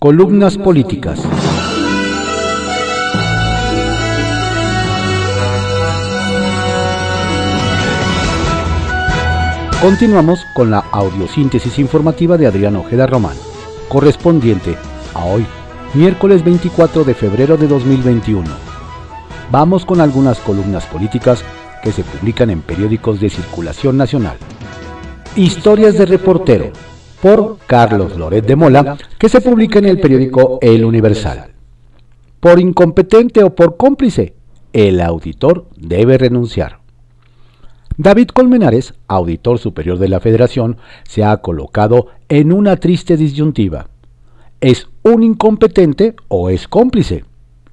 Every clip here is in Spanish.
Columnas políticas. Continuamos con la audiosíntesis informativa de Adrián Ojeda Román, correspondiente a hoy, miércoles 24 de febrero de 2021. Vamos con algunas columnas políticas que se publican en periódicos de circulación nacional. Historias de reportero, por Carlos Loret de Mola, que se publica en el periódico El Universal. Por incompetente o por cómplice, el auditor debe renunciar. David Colmenares, auditor superior de la Federación, se ha colocado en una triste disyuntiva. ¿Es un incompetente o es cómplice?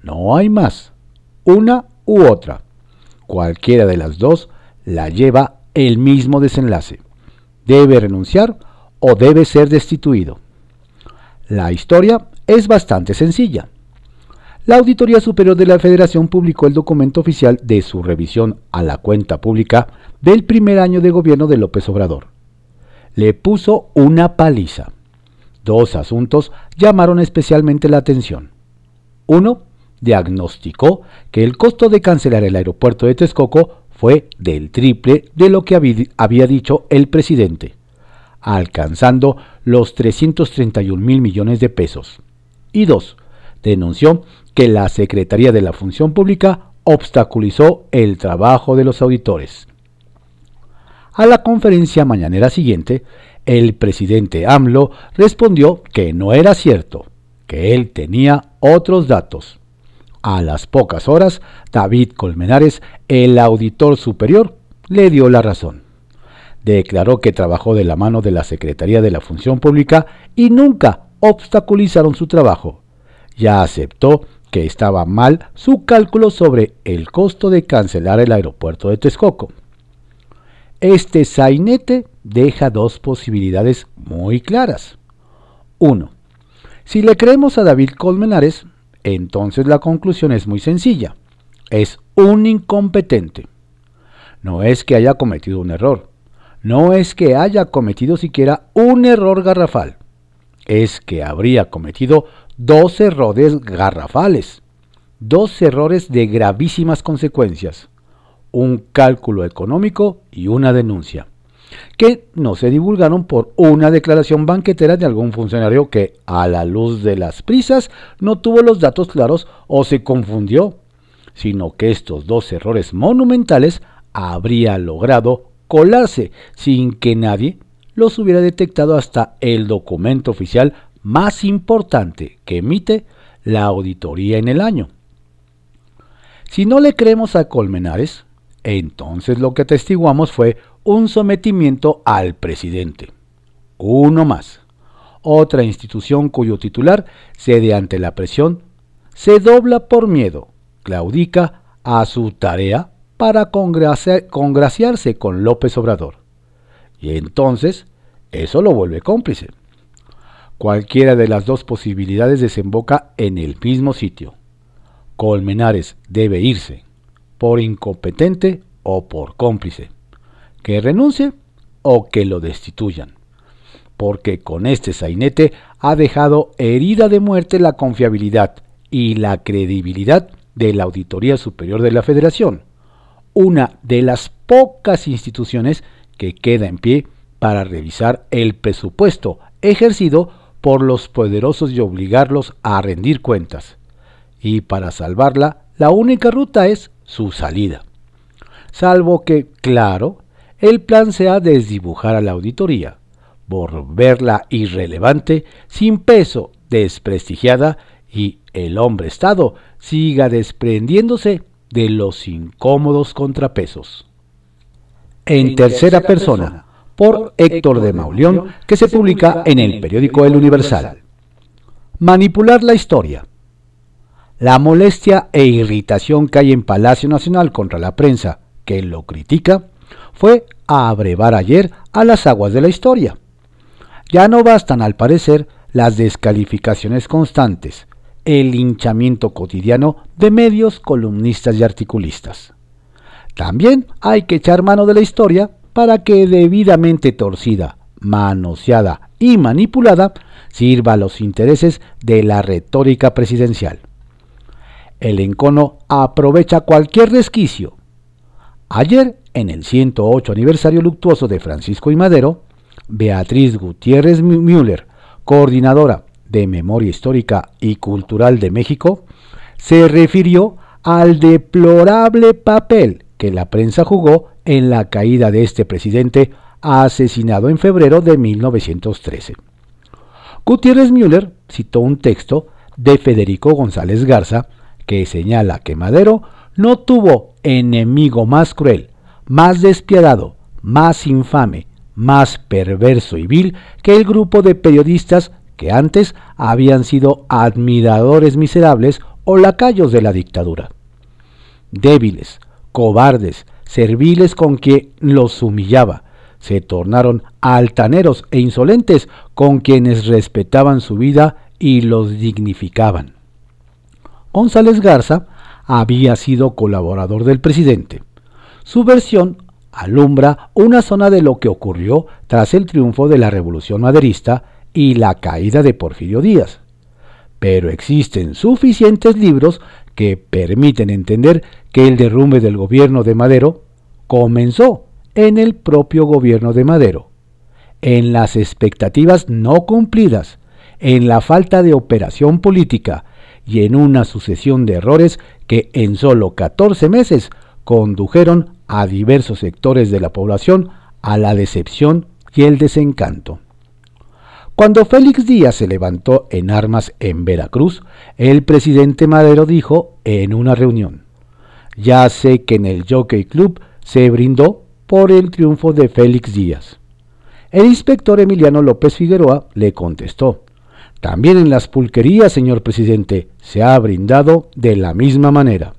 No hay más. Una u otra. Cualquiera de las dos la lleva el mismo desenlace. Debe renunciar o debe ser destituido. La historia es bastante sencilla. La Auditoría Superior de la Federación publicó el documento oficial de su revisión a la cuenta pública del primer año de gobierno de López Obrador. Le puso una paliza. Dos asuntos llamaron especialmente la atención. Uno, diagnosticó que el costo de cancelar el aeropuerto de Texcoco fue del triple de lo que había dicho el presidente, alcanzando los 331 mil millones de pesos. Y dos, denunció que la Secretaría de la Función Pública obstaculizó el trabajo de los auditores. A la conferencia mañanera siguiente, el presidente AMLO respondió que no era cierto, que él tenía otros datos. A las pocas horas, David Colmenares, el auditor superior, le dio la razón. Declaró que trabajó de la mano de la Secretaría de la Función Pública y nunca obstaculizaron su trabajo. Ya aceptó que estaba mal su cálculo sobre el costo de cancelar el aeropuerto de Texcoco. Este sainete deja dos posibilidades muy claras. Uno, si le creemos a David Colmenares, entonces la conclusión es muy sencilla. Es un incompetente. No es que haya cometido un error. No es que haya cometido siquiera un error garrafal. Es que habría cometido dos errores garrafales, dos errores de gravísimas consecuencias, un cálculo económico y una denuncia, que no se divulgaron por una declaración banquetera de algún funcionario que, a la luz de las prisas, no tuvo los datos claros o se confundió, sino que estos dos errores monumentales habría logrado colarse sin que nadie los hubiera detectado hasta el documento oficial más importante que emite la auditoría en el año. Si no le creemos a Colmenares, entonces lo que atestiguamos fue un sometimiento al presidente. Uno más. Otra institución cuyo titular cede ante la presión, se dobla por miedo, claudica a su tarea para congraciarse con López Obrador. Y entonces eso lo vuelve cómplice. Cualquiera de las dos posibilidades desemboca en el mismo sitio. Colmenares debe irse, por incompetente o por cómplice. Que renuncie o que lo destituyan. Porque con este sainete ha dejado herida de muerte la confiabilidad y la credibilidad de la Auditoría Superior de la Federación, una de las pocas instituciones que queda en pie para revisar el presupuesto ejercido por los poderosos y obligarlos a rendir cuentas. Y para salvarla, la única ruta es su salida. Salvo que, claro, el plan sea desdibujar a la auditoría, volverla irrelevante, sin peso, desprestigiada y el hombre Estado siga desprendiéndose de los incómodos contrapesos. En tercera persona, por Héctor de Mauleón, que se publica en el periódico El Universal. Manipular la historia. La molestia e irritación que hay en Palacio Nacional contra la prensa que lo critica fue a abrevar ayer a las aguas de la historia. Ya no bastan, al parecer, las descalificaciones constantes, el hinchamiento cotidiano de medios, columnistas y articulistas. También hay que echar mano de la historia para que debidamente torcida manoseada y manipulada sirva a los intereses de la retórica presidencial. El encono aprovecha cualquier resquicio. Ayer, en el 108 aniversario luctuoso de Francisco y Madero, Beatriz Gutiérrez Müller, coordinadora de Memoria Histórica y Cultural de México, se refirió al deplorable papel que la prensa jugó en la caída de este presidente asesinado en febrero de 1913. Gutiérrez Müller citó un texto de Federico González Garza que señala que Madero no tuvo enemigo más cruel, más despiadado, más infame, más perverso y vil que el grupo de periodistas que antes habían sido admiradores miserables o lacayos de la dictadura. Débiles, cobardes, serviles con quien los humillaba, se tornaron altaneros e insolentes con quienes respetaban su vida y los dignificaban. González Garza había sido colaborador del presidente. Su versión alumbra una zona de lo que ocurrió tras el triunfo de la Revolución Maderista y la caída de Porfirio Díaz. Pero existen suficientes libros que permiten entender que el derrumbe del gobierno de Madero comenzó en el propio gobierno de Madero, en las expectativas no cumplidas, en la falta de operación política y en una sucesión de errores que en solo 14 meses condujeron a diversos sectores de la población a la decepción y el desencanto. Cuando Félix Díaz se levantó en armas en Veracruz, el presidente Madero dijo en una reunión, ya sé que en el Jockey Club se brindó por el triunfo de Félix Díaz. El inspector Emiliano López Figueroa le contestó, también en las pulquerías, señor presidente, se ha brindado de la misma manera.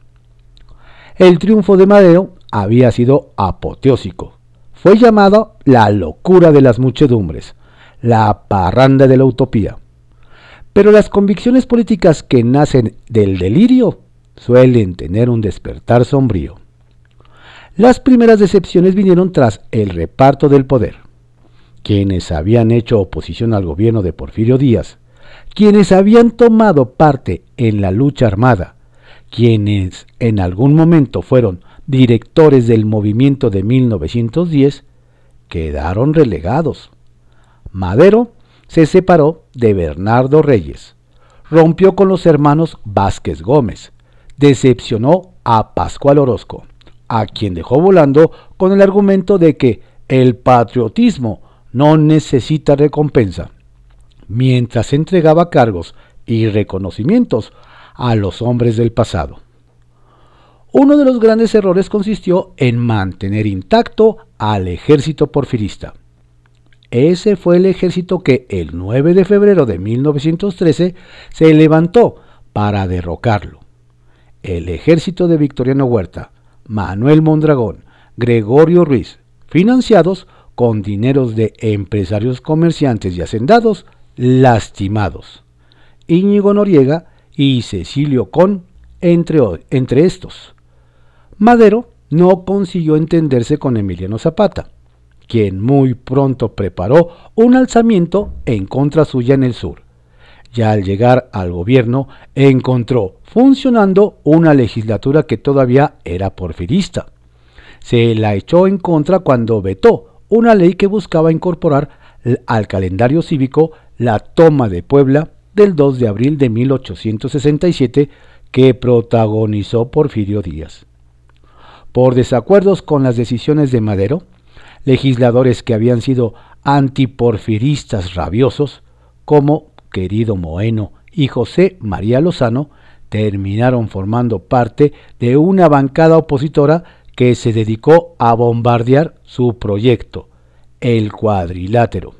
El triunfo de Madero había sido apoteósico. Fue llamado la locura de las muchedumbres, la parranda de la utopía. Pero las convicciones políticas que nacen del delirio suelen tener un despertar sombrío. Las primeras decepciones vinieron tras el reparto del poder. Quienes habían hecho oposición al gobierno de Porfirio Díaz, quienes habían tomado parte en la lucha armada, quienes en algún momento fueron directores del movimiento de 1910, quedaron relegados. Madero se separó de Bernardo Reyes, rompió con los hermanos Vázquez Gómez, decepcionó a Pascual Orozco a quien dejó volando con el argumento de que el patriotismo no necesita recompensa, mientras entregaba cargos y reconocimientos a los hombres del pasado. Uno de los grandes errores consistió en mantener intacto al ejército porfirista. Ese fue el ejército que el 9 de febrero de 1913 se levantó para derrocarlo. El ejército de Victoriano Huerta, Manuel Mondragón, Gregorio Ruiz, financiados con dineros de empresarios comerciantes y hacendados lastimados. Íñigo Noriega y Cecilio Con, entre, entre estos. Madero no consiguió entenderse con Emiliano Zapata, quien muy pronto preparó un alzamiento en contra suya en el sur. Ya al llegar al gobierno encontró funcionando una legislatura que todavía era porfirista. Se la echó en contra cuando vetó una ley que buscaba incorporar al calendario cívico la toma de Puebla del 2 de abril de 1867 que protagonizó Porfirio Díaz. Por desacuerdos con las decisiones de Madero, legisladores que habían sido antiporfiristas rabiosos, como querido Moeno y José María Lozano, terminaron formando parte de una bancada opositora que se dedicó a bombardear su proyecto, el cuadrilátero.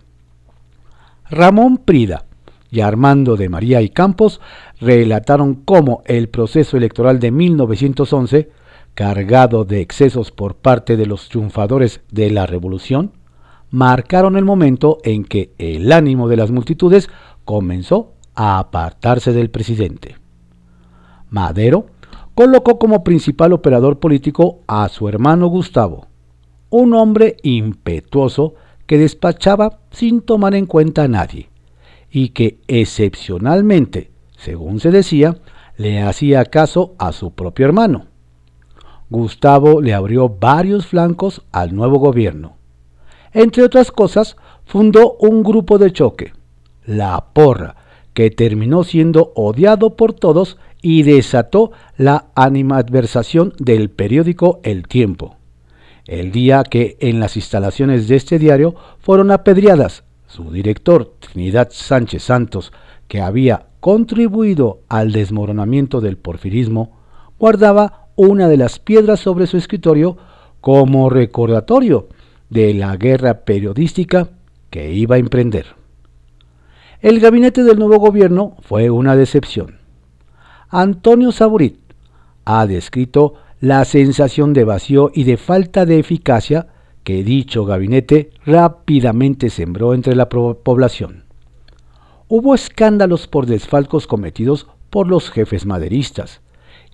Ramón Prida y Armando de María y Campos relataron cómo el proceso electoral de 1911, cargado de excesos por parte de los triunfadores de la revolución, marcaron el momento en que el ánimo de las multitudes comenzó a apartarse del presidente. Madero colocó como principal operador político a su hermano Gustavo, un hombre impetuoso que despachaba sin tomar en cuenta a nadie, y que excepcionalmente, según se decía, le hacía caso a su propio hermano. Gustavo le abrió varios flancos al nuevo gobierno. Entre otras cosas, fundó un grupo de choque, la Porra, que terminó siendo odiado por todos y desató la animadversación del periódico El Tiempo. El día que en las instalaciones de este diario fueron apedreadas su director, Trinidad Sánchez Santos, que había contribuido al desmoronamiento del porfirismo, guardaba una de las piedras sobre su escritorio como recordatorio de la guerra periodística que iba a emprender. El gabinete del nuevo gobierno fue una decepción. Antonio Saborit ha descrito la sensación de vacío y de falta de eficacia que dicho gabinete rápidamente sembró entre la población. Hubo escándalos por desfalcos cometidos por los jefes maderistas,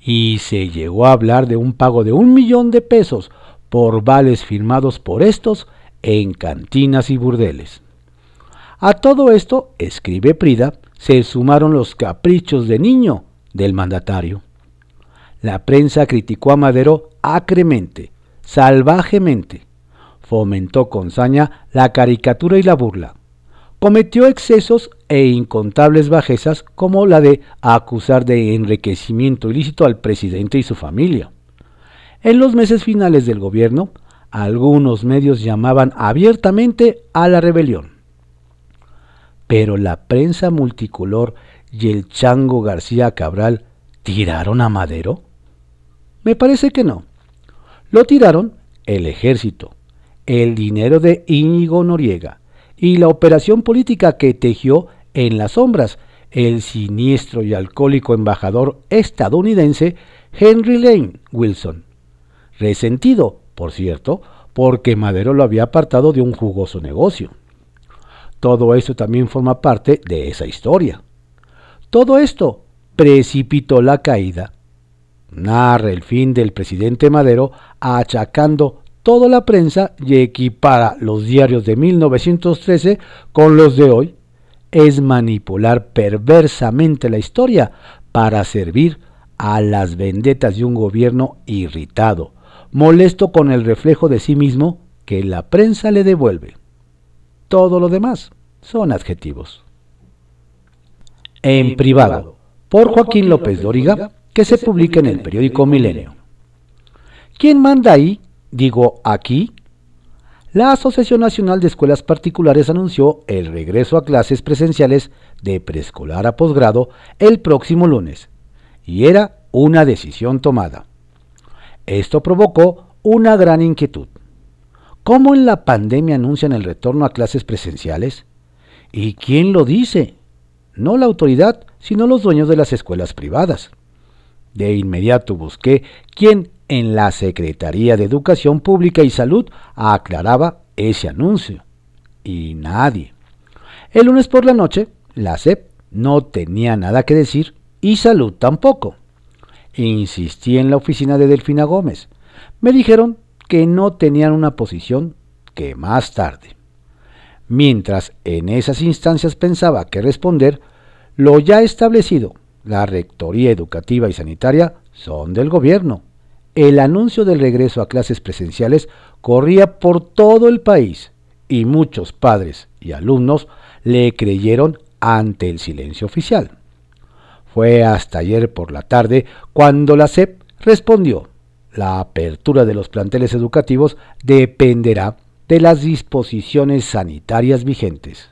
y se llegó a hablar de un pago de un millón de pesos por vales firmados por estos en cantinas y burdeles. A todo esto, escribe Prida, se sumaron los caprichos de niño del mandatario. La prensa criticó a Madero acremente, salvajemente, fomentó con saña la caricatura y la burla. Cometió excesos e incontables bajezas como la de acusar de enriquecimiento ilícito al presidente y su familia. En los meses finales del gobierno, algunos medios llamaban abiertamente a la rebelión. Pero la prensa multicolor y el chango García Cabral tiraron a Madero? Me parece que no. Lo tiraron el ejército, el dinero de Íñigo Noriega y la operación política que tejió en las sombras el siniestro y alcohólico embajador estadounidense Henry Lane Wilson. Resentido, por cierto, porque Madero lo había apartado de un jugoso negocio. Todo esto también forma parte de esa historia. Todo esto precipitó la caída. Narra el fin del presidente Madero achacando toda la prensa y equipara los diarios de 1913 con los de hoy, es manipular perversamente la historia para servir a las vendetas de un gobierno irritado, molesto con el reflejo de sí mismo que la prensa le devuelve. Todo lo demás son adjetivos. En privado, por Joaquín López Dóriga, que se publica en el periódico Milenio. ¿Quién manda ahí digo aquí, la Asociación Nacional de Escuelas Particulares anunció el regreso a clases presenciales de preescolar a posgrado el próximo lunes, y era una decisión tomada. Esto provocó una gran inquietud. ¿Cómo en la pandemia anuncian el retorno a clases presenciales? ¿Y quién lo dice? No la autoridad, sino los dueños de las escuelas privadas. De inmediato busqué quién en la Secretaría de Educación Pública y Salud aclaraba ese anuncio. Y nadie. El lunes por la noche, la SEP no tenía nada que decir y Salud tampoco. Insistí en la oficina de Delfina Gómez. Me dijeron que no tenían una posición que más tarde. Mientras en esas instancias pensaba que responder, lo ya establecido, la Rectoría Educativa y Sanitaria, son del gobierno el anuncio del regreso a clases presenciales corría por todo el país y muchos padres y alumnos le creyeron ante el silencio oficial. Fue hasta ayer por la tarde cuando la SEP respondió, la apertura de los planteles educativos dependerá de las disposiciones sanitarias vigentes.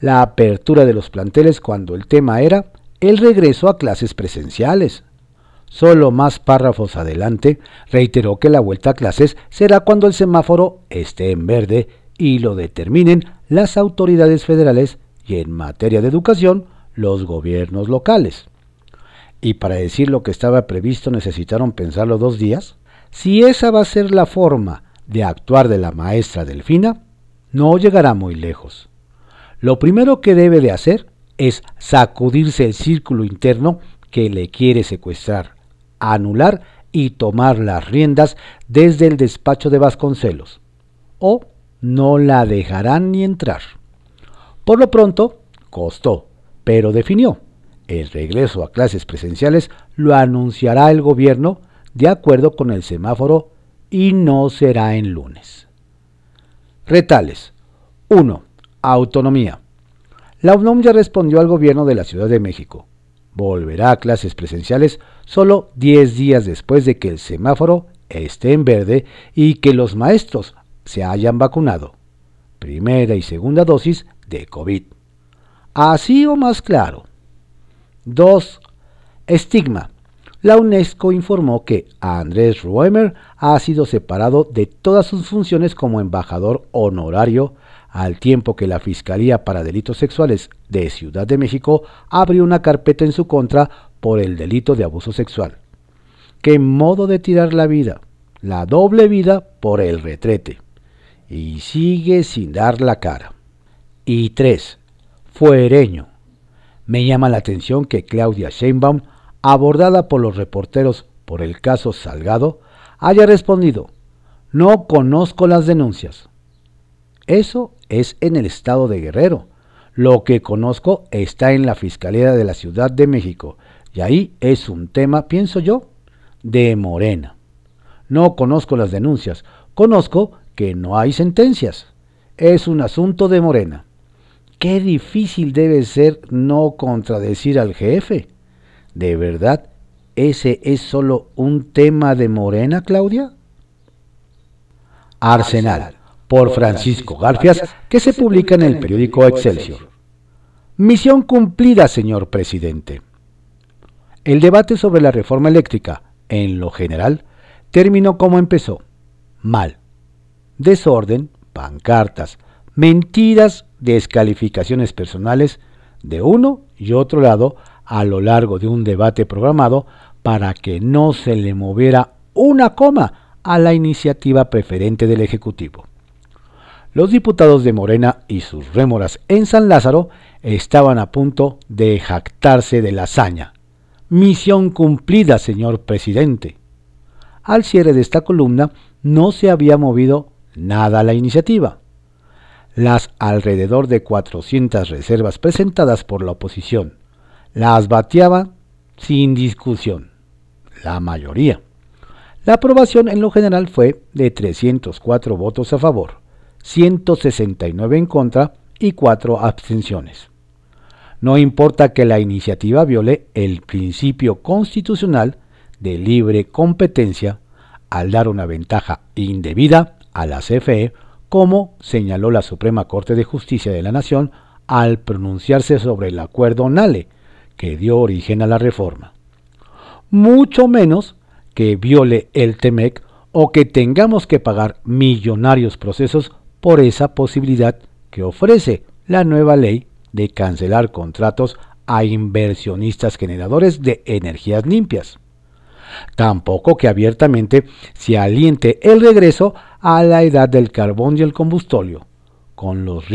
La apertura de los planteles cuando el tema era el regreso a clases presenciales. Solo más párrafos adelante reiteró que la vuelta a clases será cuando el semáforo esté en verde y lo determinen las autoridades federales y en materia de educación los gobiernos locales. Y para decir lo que estaba previsto necesitaron pensarlo dos días. Si esa va a ser la forma de actuar de la maestra Delfina, no llegará muy lejos. Lo primero que debe de hacer es sacudirse el círculo interno que le quiere secuestrar anular y tomar las riendas desde el despacho de Vasconcelos, o no la dejarán ni entrar. Por lo pronto, costó, pero definió. El regreso a clases presenciales lo anunciará el gobierno de acuerdo con el semáforo y no será en lunes. Retales. 1. Autonomía. La UNOM ya respondió al gobierno de la Ciudad de México. Volverá a clases presenciales solo 10 días después de que el semáforo esté en verde y que los maestros se hayan vacunado. Primera y segunda dosis de COVID. Así o más claro. 2. Estigma. La UNESCO informó que Andrés Roemer ha sido separado de todas sus funciones como embajador honorario al tiempo que la Fiscalía para Delitos Sexuales de Ciudad de México abrió una carpeta en su contra por el delito de abuso sexual. ¡Qué modo de tirar la vida! La doble vida por el retrete. Y sigue sin dar la cara. Y 3. Fuereño. Me llama la atención que Claudia Sheinbaum, abordada por los reporteros por el caso Salgado, haya respondido, no conozco las denuncias. Eso es en el estado de Guerrero. Lo que conozco está en la Fiscalía de la Ciudad de México. Y ahí es un tema, pienso yo, de Morena. No conozco las denuncias. Conozco que no hay sentencias. Es un asunto de Morena. Qué difícil debe ser no contradecir al jefe. ¿De verdad ese es solo un tema de Morena, Claudia? Arsenal por Francisco Garfias, que se publica en el periódico Excelsior. Misión cumplida, señor presidente. El debate sobre la reforma eléctrica, en lo general, terminó como empezó, mal. Desorden, pancartas, mentiras, descalificaciones personales de uno y otro lado a lo largo de un debate programado para que no se le moviera una coma a la iniciativa preferente del Ejecutivo. Los diputados de Morena y sus rémoras en San Lázaro estaban a punto de jactarse de la hazaña. Misión cumplida, señor presidente. Al cierre de esta columna no se había movido nada la iniciativa. Las alrededor de 400 reservas presentadas por la oposición las bateaban sin discusión, la mayoría. La aprobación en lo general fue de 304 votos a favor, 169 en contra y 4 abstenciones. No importa que la iniciativa viole el principio constitucional de libre competencia al dar una ventaja indebida a la CFE, como señaló la Suprema Corte de Justicia de la Nación al pronunciarse sobre el acuerdo NALE, que dio origen a la reforma. Mucho menos que viole el TEMEC o que tengamos que pagar millonarios procesos por esa posibilidad que ofrece la nueva ley de cancelar contratos a inversionistas generadores de energías limpias. Tampoco que abiertamente se aliente el regreso a la edad del carbón y el combustóleo, con los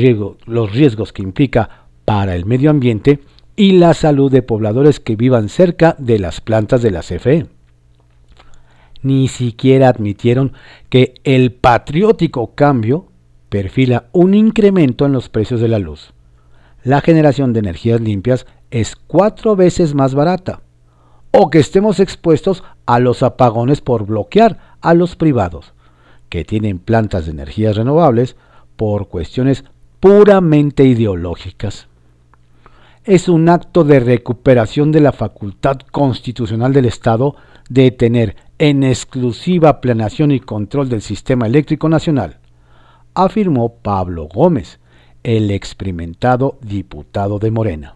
los riesgos que implica para el medio ambiente y la salud de pobladores que vivan cerca de las plantas de la CFE. Ni siquiera admitieron que el patriótico cambio perfila un incremento en los precios de la luz. La generación de energías limpias es cuatro veces más barata. O que estemos expuestos a los apagones por bloquear a los privados, que tienen plantas de energías renovables por cuestiones puramente ideológicas. Es un acto de recuperación de la facultad constitucional del Estado de tener en exclusiva planeación y control del sistema eléctrico nacional afirmó Pablo Gómez, el experimentado diputado de Morena.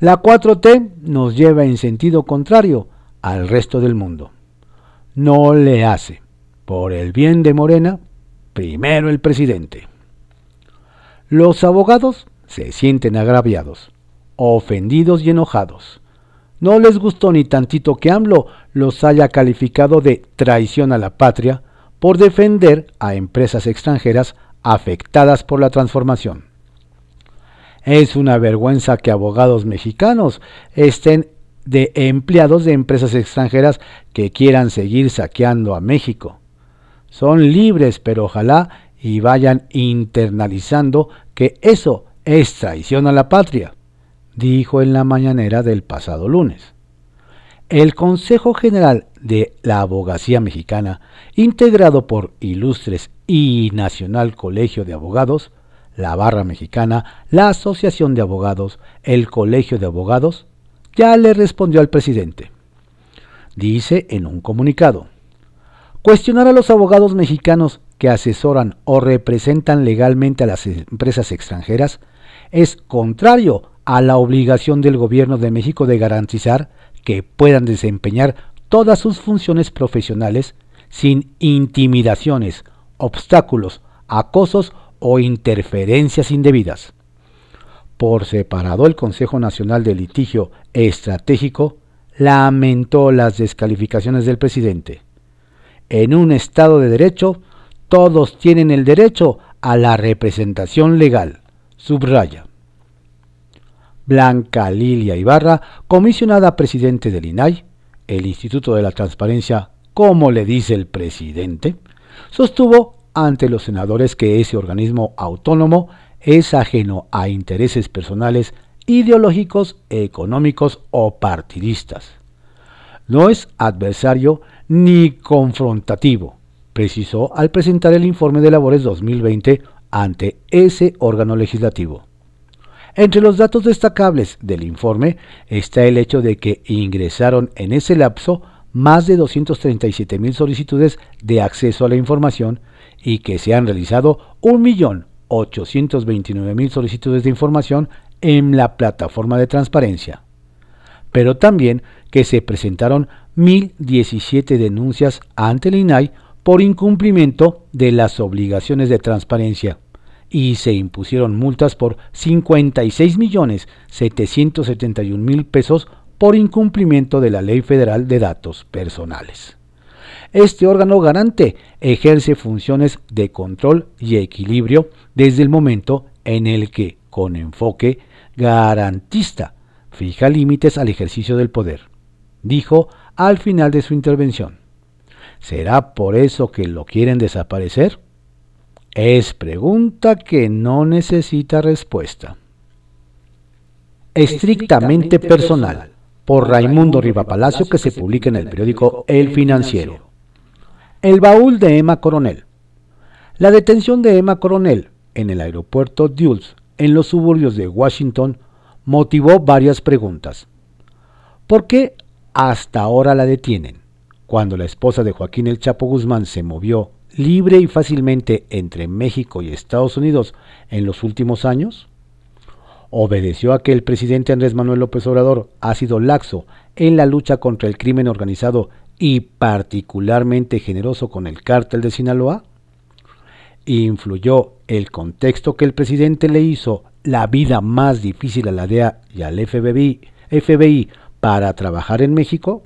La 4T nos lleva en sentido contrario al resto del mundo. No le hace, por el bien de Morena, primero el presidente. Los abogados se sienten agraviados, ofendidos y enojados. No les gustó ni tantito que AMLO los haya calificado de traición a la patria por defender a empresas extranjeras afectadas por la transformación. Es una vergüenza que abogados mexicanos estén de empleados de empresas extranjeras que quieran seguir saqueando a México. Son libres, pero ojalá y vayan internalizando que eso es traición a la patria, dijo en la mañanera del pasado lunes. El Consejo General de la Abogacía Mexicana, integrado por ilustres y Nacional Colegio de Abogados, la Barra Mexicana, la Asociación de Abogados, el Colegio de Abogados, ya le respondió al presidente. Dice en un comunicado, cuestionar a los abogados mexicanos que asesoran o representan legalmente a las empresas extranjeras es contrario a la obligación del gobierno de México de garantizar que puedan desempeñar todas sus funciones profesionales sin intimidaciones, obstáculos, acosos o interferencias indebidas. Por separado, el Consejo Nacional de Litigio Estratégico lamentó las descalificaciones del presidente. En un Estado de Derecho, todos tienen el derecho a la representación legal, subraya. Blanca Lilia Ibarra, comisionada presidente del INAI, el Instituto de la Transparencia, como le dice el presidente, sostuvo ante los senadores que ese organismo autónomo es ajeno a intereses personales, ideológicos, económicos o partidistas. No es adversario ni confrontativo, precisó al presentar el informe de labores 2020 ante ese órgano legislativo. Entre los datos destacables del informe está el hecho de que ingresaron en ese lapso más de 237 mil solicitudes de acceso a la información y que se han realizado 1.829.000 solicitudes de información en la plataforma de transparencia. Pero también que se presentaron 1.017 denuncias ante el INAI por incumplimiento de las obligaciones de transparencia y se impusieron multas por 56 millones 771 mil pesos por incumplimiento de la Ley Federal de Datos Personales. Este órgano garante ejerce funciones de control y equilibrio desde el momento en el que, con enfoque garantista, fija límites al ejercicio del poder, dijo al final de su intervención. ¿Será por eso que lo quieren desaparecer? Es pregunta que no necesita respuesta. Estrictamente personal, por Raimundo Rivapalacio, que se publica en el periódico El Financiero. El baúl de Emma Coronel. La detención de Emma Coronel en el aeropuerto Dulles, en los suburbios de Washington, motivó varias preguntas. ¿Por qué hasta ahora la detienen? Cuando la esposa de Joaquín El Chapo Guzmán se movió libre y fácilmente entre México y Estados Unidos en los últimos años? ¿Obedeció a que el presidente Andrés Manuel López Obrador ha sido laxo en la lucha contra el crimen organizado y particularmente generoso con el cártel de Sinaloa? ¿Influyó el contexto que el presidente le hizo la vida más difícil a la DEA y al FBI, FBI para trabajar en México?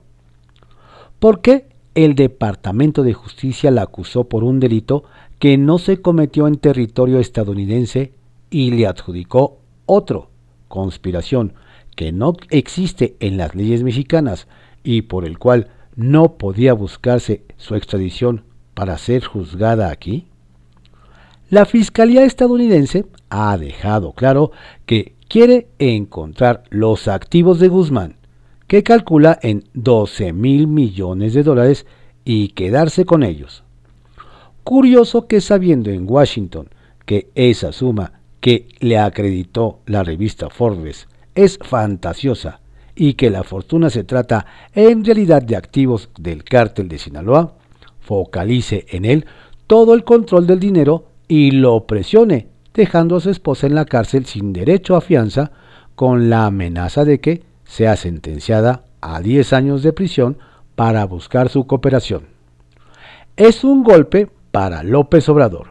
¿Por qué el Departamento de Justicia la acusó por un delito que no se cometió en territorio estadounidense y le adjudicó otro, conspiración, que no existe en las leyes mexicanas y por el cual no podía buscarse su extradición para ser juzgada aquí? La Fiscalía estadounidense ha dejado claro que quiere encontrar los activos de Guzmán que calcula en 12 mil millones de dólares y quedarse con ellos. Curioso que sabiendo en Washington que esa suma que le acreditó la revista Forbes es fantasiosa y que la fortuna se trata en realidad de activos del cártel de Sinaloa, focalice en él todo el control del dinero y lo presione, dejando a su esposa en la cárcel sin derecho a fianza, con la amenaza de que sea sentenciada a 10 años de prisión para buscar su cooperación. Es un golpe para López Obrador,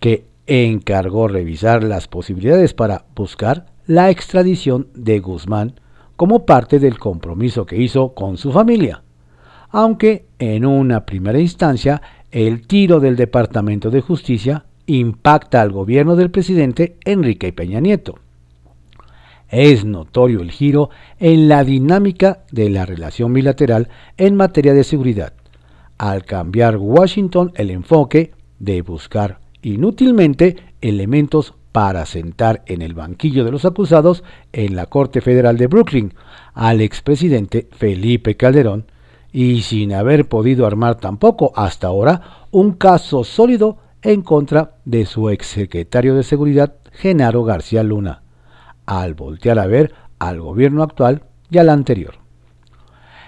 que encargó revisar las posibilidades para buscar la extradición de Guzmán como parte del compromiso que hizo con su familia, aunque en una primera instancia el tiro del Departamento de Justicia impacta al gobierno del presidente Enrique Peña Nieto. Es notorio el giro en la dinámica de la relación bilateral en materia de seguridad, al cambiar Washington el enfoque de buscar inútilmente elementos para sentar en el banquillo de los acusados en la Corte Federal de Brooklyn al expresidente Felipe Calderón y sin haber podido armar tampoco hasta ahora un caso sólido en contra de su exsecretario de Seguridad Genaro García Luna, al voltear a ver al gobierno actual y al anterior.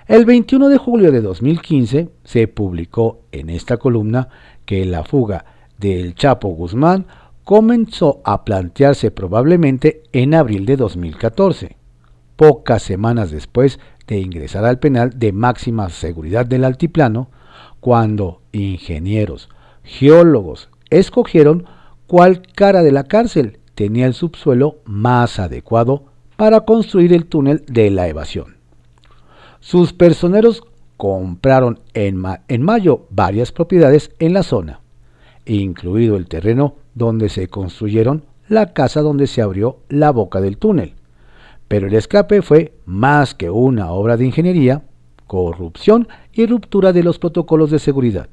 El 21 de julio de 2015 se publicó en esta columna que la fuga del Chapo Guzmán comenzó a plantearse probablemente en abril de 2014, pocas semanas después de ingresar al penal de máxima seguridad del altiplano, cuando ingenieros, geólogos escogieron cuál cara de la cárcel tenía el subsuelo más adecuado para construir el túnel de la evasión. Sus personeros compraron en, en mayo varias propiedades en la zona, incluido el terreno donde se construyeron la casa donde se abrió la boca del túnel. Pero el escape fue más que una obra de ingeniería, corrupción y ruptura de los protocolos de seguridad.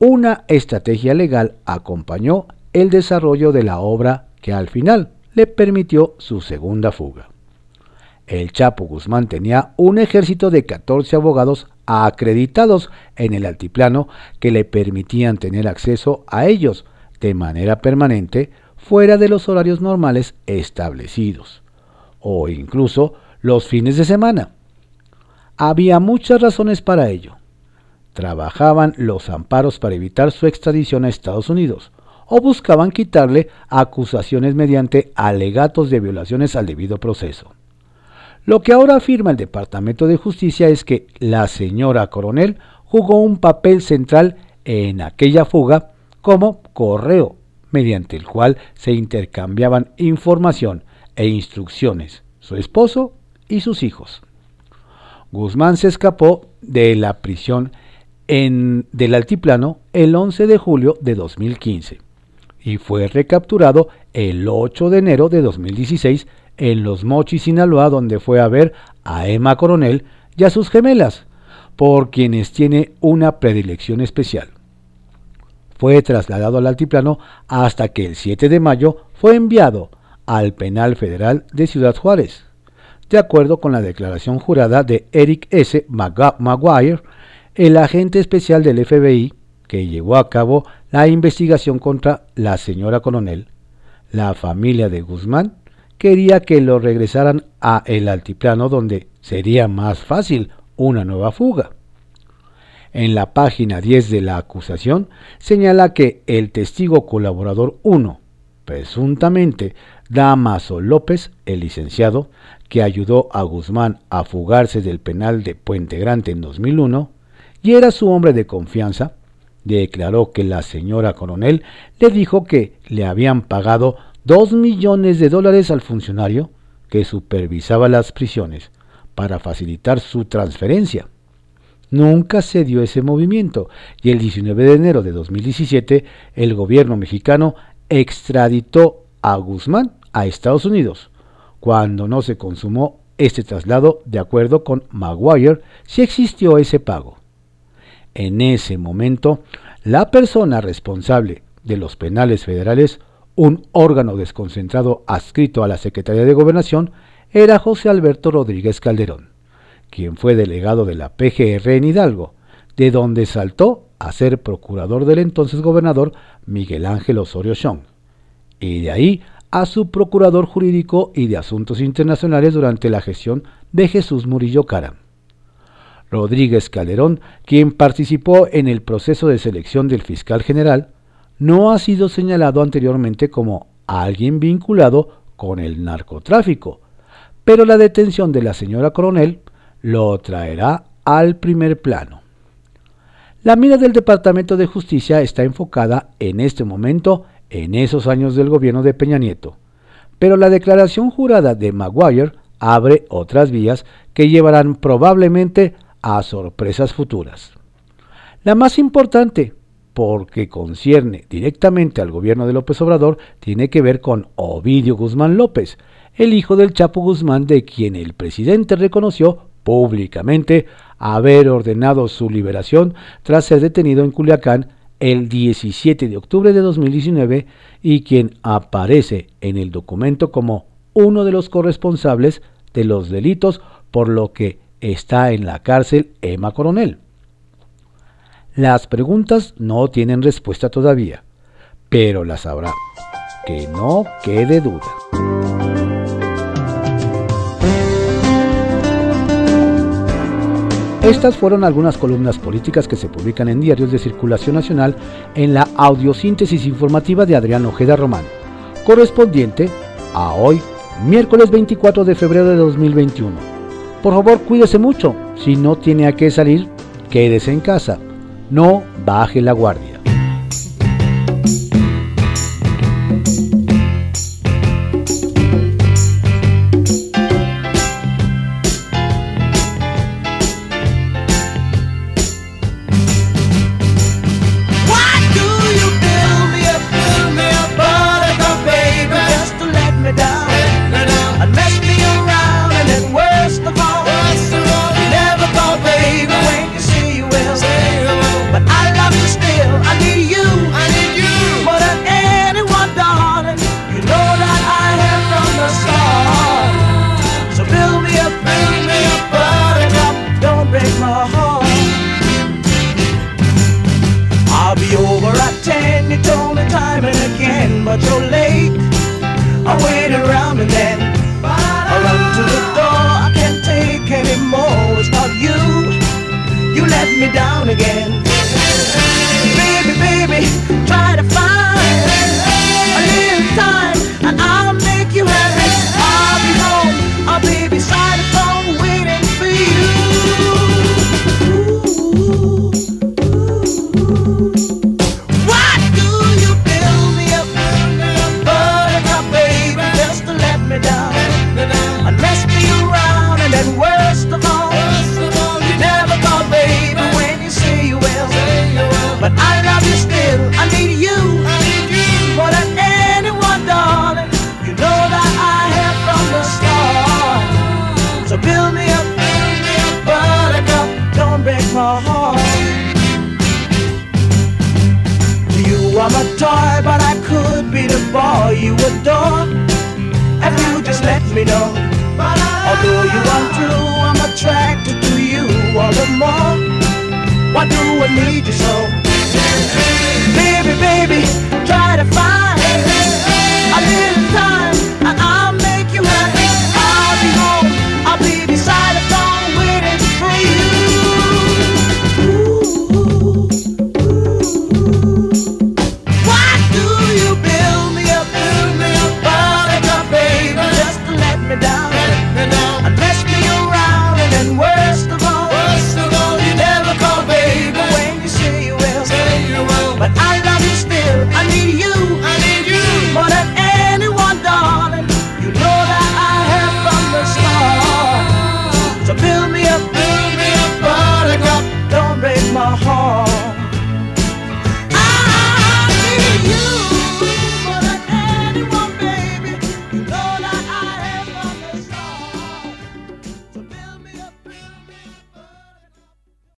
Una estrategia legal acompañó el desarrollo de la obra que al final le permitió su segunda fuga. El Chapo Guzmán tenía un ejército de 14 abogados acreditados en el altiplano que le permitían tener acceso a ellos de manera permanente fuera de los horarios normales establecidos, o incluso los fines de semana. Había muchas razones para ello. Trabajaban los amparos para evitar su extradición a Estados Unidos, o buscaban quitarle acusaciones mediante alegatos de violaciones al debido proceso. Lo que ahora afirma el Departamento de Justicia es que la señora coronel jugó un papel central en aquella fuga como correo, mediante el cual se intercambiaban información e instrucciones su esposo y sus hijos. Guzmán se escapó de la prisión en, del altiplano el 11 de julio de 2015 y fue recapturado el 8 de enero de 2016 en Los Mochis, Sinaloa, donde fue a ver a Emma Coronel y a sus gemelas, por quienes tiene una predilección especial. Fue trasladado al altiplano hasta que el 7 de mayo fue enviado al penal federal de Ciudad Juárez, de acuerdo con la declaración jurada de Eric S. Maguire, el agente especial del FBI que llevó a cabo la investigación contra la señora coronel. La familia de Guzmán quería que lo regresaran a el altiplano donde sería más fácil una nueva fuga. En la página 10 de la acusación señala que el testigo colaborador 1, presuntamente Damaso López, el licenciado, que ayudó a Guzmán a fugarse del penal de Puente Grande en 2001, y era su hombre de confianza, declaró que la señora coronel le dijo que le habían pagado dos millones de dólares al funcionario que supervisaba las prisiones para facilitar su transferencia. Nunca se dio ese movimiento y el 19 de enero de 2017 el gobierno mexicano extraditó a Guzmán a Estados Unidos, cuando no se consumó este traslado de acuerdo con Maguire si existió ese pago. En ese momento, la persona responsable de los penales federales un órgano desconcentrado adscrito a la Secretaría de Gobernación, era José Alberto Rodríguez Calderón, quien fue delegado de la PGR en Hidalgo, de donde saltó a ser procurador del entonces gobernador Miguel Ángel Osorio Chong, y de ahí a su procurador jurídico y de asuntos internacionales durante la gestión de Jesús Murillo Caram. Rodríguez Calderón, quien participó en el proceso de selección del fiscal general, no ha sido señalado anteriormente como alguien vinculado con el narcotráfico, pero la detención de la señora coronel lo traerá al primer plano. La mira del Departamento de Justicia está enfocada en este momento en esos años del gobierno de Peña Nieto, pero la declaración jurada de Maguire abre otras vías que llevarán probablemente a sorpresas futuras. La más importante, porque concierne directamente al gobierno de López Obrador, tiene que ver con Ovidio Guzmán López, el hijo del Chapo Guzmán de quien el presidente reconoció públicamente haber ordenado su liberación tras ser detenido en Culiacán el 17 de octubre de 2019 y quien aparece en el documento como uno de los corresponsables de los delitos por lo que está en la cárcel Emma Coronel. Las preguntas no tienen respuesta todavía, pero las habrá. Que no quede duda. Estas fueron algunas columnas políticas que se publican en diarios de circulación nacional en la audiosíntesis informativa de Adrián Ojeda Román, correspondiente a hoy, miércoles 24 de febrero de 2021. Por favor, cuídese mucho. Si no tiene a qué salir, quédese en casa. No baje la guardia. More Why do I need you so?